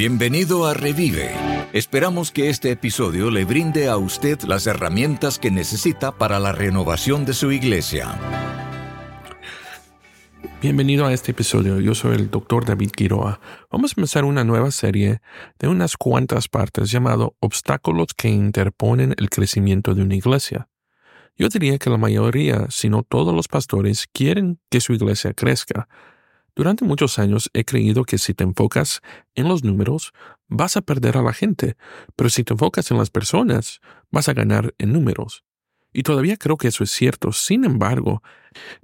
Bienvenido a Revive. Esperamos que este episodio le brinde a usted las herramientas que necesita para la renovación de su iglesia. Bienvenido a este episodio. Yo soy el Dr. David Quiroa. Vamos a empezar una nueva serie de unas cuantas partes llamado Obstáculos que interponen el crecimiento de una iglesia. Yo diría que la mayoría, si no todos los pastores, quieren que su iglesia crezca, durante muchos años he creído que si te enfocas en los números, vas a perder a la gente, pero si te enfocas en las personas, vas a ganar en números. Y todavía creo que eso es cierto. Sin embargo,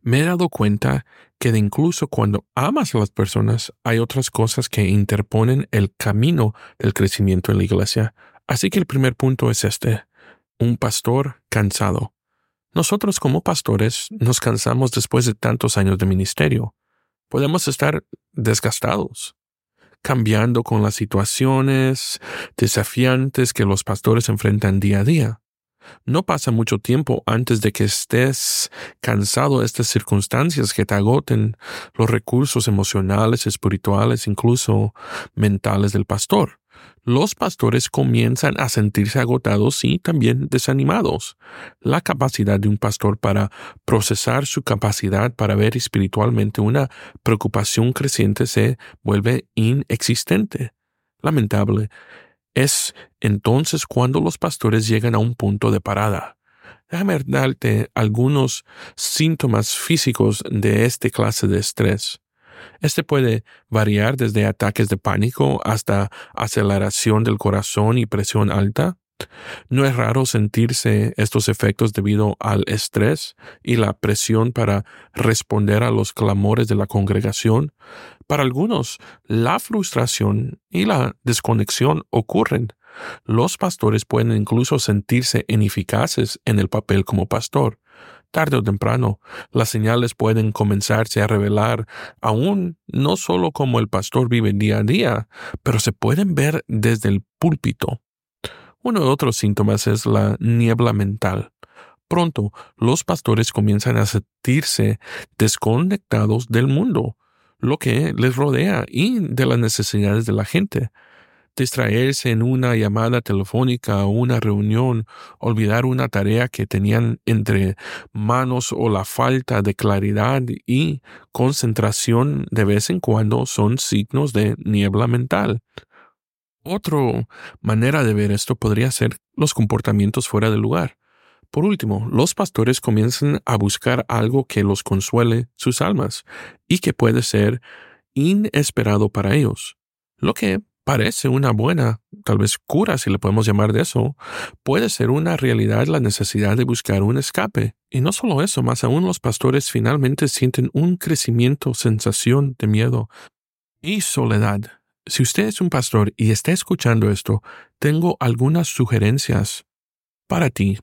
me he dado cuenta que de incluso cuando amas a las personas, hay otras cosas que interponen el camino del crecimiento en la iglesia. Así que el primer punto es este, un pastor cansado. Nosotros como pastores nos cansamos después de tantos años de ministerio podemos estar desgastados, cambiando con las situaciones desafiantes que los pastores enfrentan día a día. No pasa mucho tiempo antes de que estés cansado de estas circunstancias que te agoten los recursos emocionales, espirituales, incluso mentales del pastor los pastores comienzan a sentirse agotados y también desanimados. La capacidad de un pastor para procesar su capacidad para ver espiritualmente una preocupación creciente se vuelve inexistente. Lamentable. Es entonces cuando los pastores llegan a un punto de parada. Déjame darte algunos síntomas físicos de esta clase de estrés. Este puede variar desde ataques de pánico hasta aceleración del corazón y presión alta. No es raro sentirse estos efectos debido al estrés y la presión para responder a los clamores de la congregación. Para algunos, la frustración y la desconexión ocurren. Los pastores pueden incluso sentirse ineficaces en el papel como pastor tarde o temprano, las señales pueden comenzarse a revelar aún no solo como el pastor vive día a día, pero se pueden ver desde el púlpito. Uno de otros síntomas es la niebla mental. Pronto, los pastores comienzan a sentirse desconectados del mundo, lo que les rodea y de las necesidades de la gente distraerse en una llamada telefónica o una reunión, olvidar una tarea que tenían entre manos o la falta de claridad y concentración de vez en cuando son signos de niebla mental. Otra manera de ver esto podría ser los comportamientos fuera de lugar. Por último, los pastores comienzan a buscar algo que los consuele sus almas y que puede ser inesperado para ellos, lo que parece una buena, tal vez cura, si le podemos llamar de eso, puede ser una realidad la necesidad de buscar un escape. Y no solo eso, más aún los pastores finalmente sienten un crecimiento, sensación de miedo y soledad. Si usted es un pastor y está escuchando esto, tengo algunas sugerencias para ti.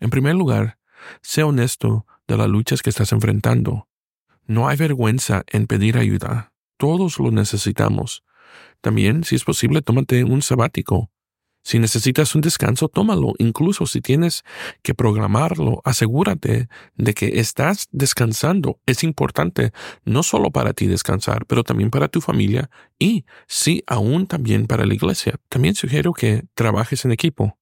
En primer lugar, sé honesto de las luchas que estás enfrentando. No hay vergüenza en pedir ayuda. Todos lo necesitamos. También, si es posible, tómate un sabático. Si necesitas un descanso, tómalo. Incluso si tienes que programarlo, asegúrate de que estás descansando. Es importante no solo para ti descansar, pero también para tu familia y, sí, aún también para la iglesia. También sugiero que trabajes en equipo.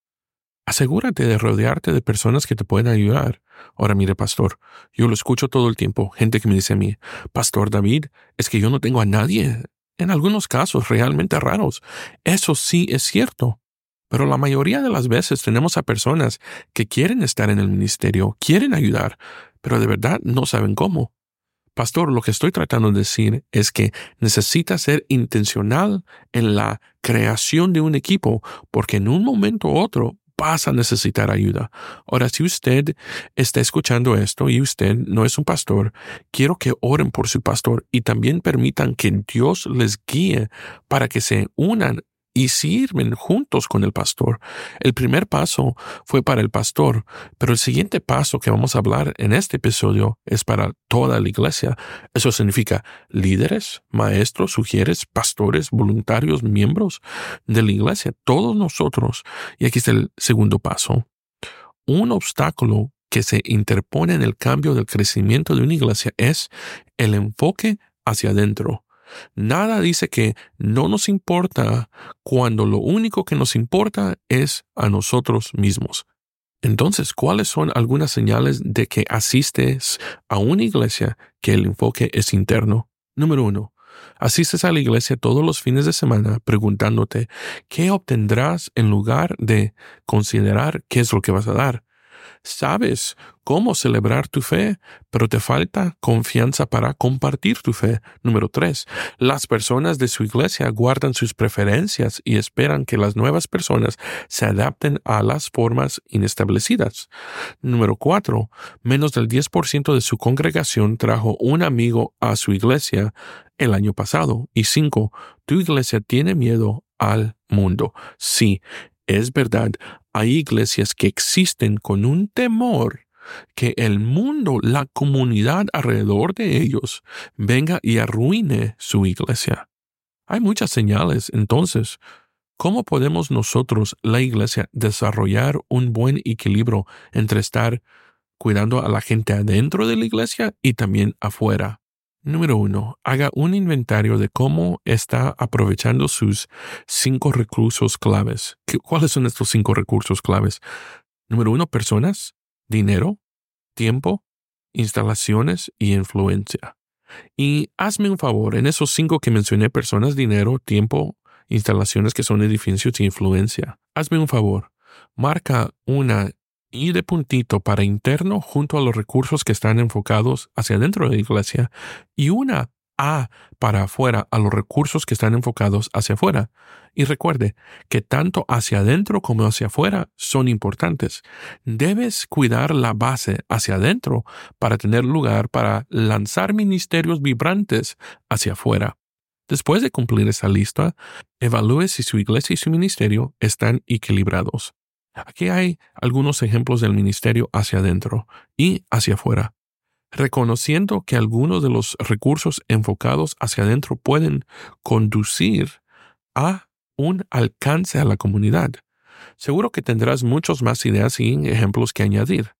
Asegúrate de rodearte de personas que te pueden ayudar. Ahora mire, pastor, yo lo escucho todo el tiempo. Gente que me dice a mí, Pastor David, es que yo no tengo a nadie en algunos casos realmente raros. Eso sí es cierto. Pero la mayoría de las veces tenemos a personas que quieren estar en el ministerio, quieren ayudar, pero de verdad no saben cómo. Pastor, lo que estoy tratando de decir es que necesita ser intencional en la creación de un equipo, porque en un momento u otro vas a necesitar ayuda. Ahora, si usted está escuchando esto y usted no es un pastor, quiero que oren por su pastor y también permitan que Dios les guíe para que se unan y sirven juntos con el pastor. El primer paso fue para el pastor, pero el siguiente paso que vamos a hablar en este episodio es para toda la iglesia. Eso significa líderes, maestros, sugieres, pastores, voluntarios, miembros de la iglesia, todos nosotros. Y aquí está el segundo paso. Un obstáculo que se interpone en el cambio del crecimiento de una iglesia es el enfoque hacia adentro. Nada dice que no nos importa cuando lo único que nos importa es a nosotros mismos. Entonces, ¿cuáles son algunas señales de que asistes a una iglesia que el enfoque es interno? Número uno, asistes a la iglesia todos los fines de semana preguntándote qué obtendrás en lugar de considerar qué es lo que vas a dar sabes cómo celebrar tu fe, pero te falta confianza para compartir tu fe. Número tres, las personas de su iglesia guardan sus preferencias y esperan que las nuevas personas se adapten a las formas inestablecidas. Número cuatro, menos del 10% de su congregación trajo un amigo a su iglesia el año pasado. Y cinco, tu iglesia tiene miedo al mundo. Sí, es verdad, hay iglesias que existen con un temor que el mundo, la comunidad alrededor de ellos, venga y arruine su iglesia. Hay muchas señales, entonces, ¿cómo podemos nosotros, la iglesia, desarrollar un buen equilibrio entre estar cuidando a la gente adentro de la iglesia y también afuera? Número uno, haga un inventario de cómo está aprovechando sus cinco recursos claves. ¿Cuáles son estos cinco recursos claves? Número uno, personas, dinero, tiempo, instalaciones y influencia. Y hazme un favor, en esos cinco que mencioné, personas, dinero, tiempo, instalaciones que son edificios y influencia, hazme un favor, marca una y de puntito para interno junto a los recursos que están enfocados hacia adentro de la iglesia y una A para afuera a los recursos que están enfocados hacia afuera. Y recuerde que tanto hacia adentro como hacia afuera son importantes. Debes cuidar la base hacia adentro para tener lugar para lanzar ministerios vibrantes hacia afuera. Después de cumplir esa lista, evalúe si su iglesia y su ministerio están equilibrados. Aquí hay algunos ejemplos del ministerio hacia adentro y hacia afuera, reconociendo que algunos de los recursos enfocados hacia adentro pueden conducir a un alcance a la comunidad. Seguro que tendrás muchas más ideas y ejemplos que añadir.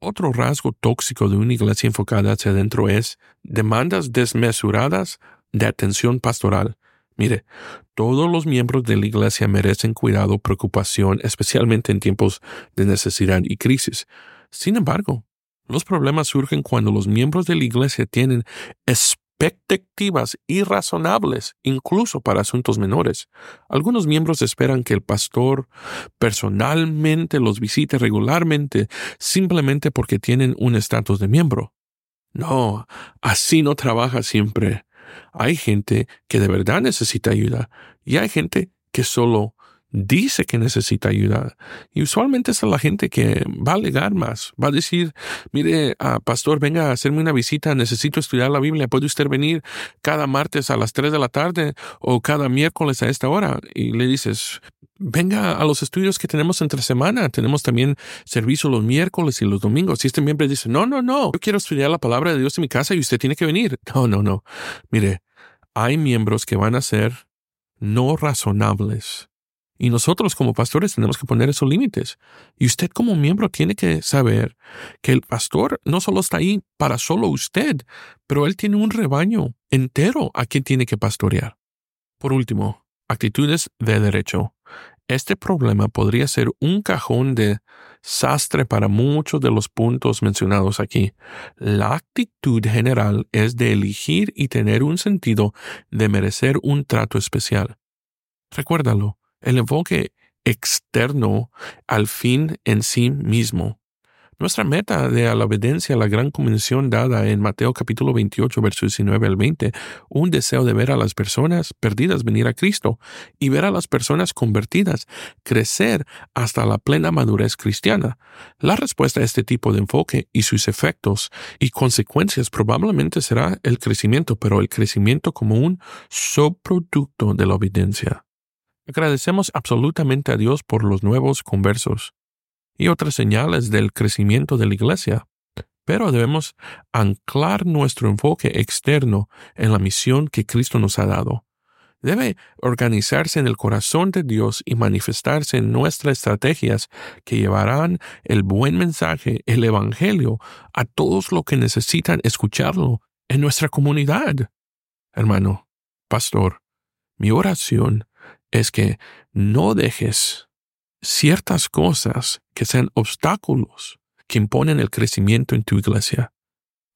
Otro rasgo tóxico de una iglesia enfocada hacia adentro es demandas desmesuradas de atención pastoral Mire, todos los miembros de la Iglesia merecen cuidado, preocupación, especialmente en tiempos de necesidad y crisis. Sin embargo, los problemas surgen cuando los miembros de la Iglesia tienen expectativas irrazonables, incluso para asuntos menores. Algunos miembros esperan que el pastor personalmente los visite regularmente simplemente porque tienen un estatus de miembro. No, así no trabaja siempre. Hay gente que de verdad necesita ayuda y hay gente que solo dice que necesita ayuda. Y usualmente es la gente que va a alegar más, va a decir, mire, ah, pastor, venga a hacerme una visita, necesito estudiar la Biblia, ¿puede usted venir cada martes a las 3 de la tarde o cada miércoles a esta hora? Y le dices, venga a los estudios que tenemos entre semana, tenemos también servicio los miércoles y los domingos. Y este miembro dice, no, no, no, yo quiero estudiar la palabra de Dios en mi casa y usted tiene que venir. No, no, no. Mire, hay miembros que van a ser no razonables. Y nosotros como pastores tenemos que poner esos límites. Y usted como miembro tiene que saber que el pastor no solo está ahí para solo usted, pero él tiene un rebaño entero a quien tiene que pastorear. Por último, actitudes de derecho. Este problema podría ser un cajón de sastre para muchos de los puntos mencionados aquí. La actitud general es de elegir y tener un sentido de merecer un trato especial. Recuérdalo, el enfoque externo al fin en sí mismo nuestra meta de la obediencia a la gran convención dada en Mateo capítulo 28, versos 19 al 20, un deseo de ver a las personas perdidas venir a Cristo y ver a las personas convertidas crecer hasta la plena madurez cristiana. La respuesta a este tipo de enfoque y sus efectos y consecuencias probablemente será el crecimiento, pero el crecimiento como un subproducto de la obediencia. Agradecemos absolutamente a Dios por los nuevos conversos y otras señales del crecimiento de la Iglesia. Pero debemos anclar nuestro enfoque externo en la misión que Cristo nos ha dado. Debe organizarse en el corazón de Dios y manifestarse en nuestras estrategias que llevarán el buen mensaje, el Evangelio, a todos los que necesitan escucharlo en nuestra comunidad. Hermano, Pastor, mi oración es que no dejes ciertas cosas que sean obstáculos que imponen el crecimiento en tu iglesia.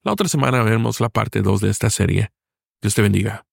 La otra semana veremos la parte 2 de esta serie. Dios te bendiga.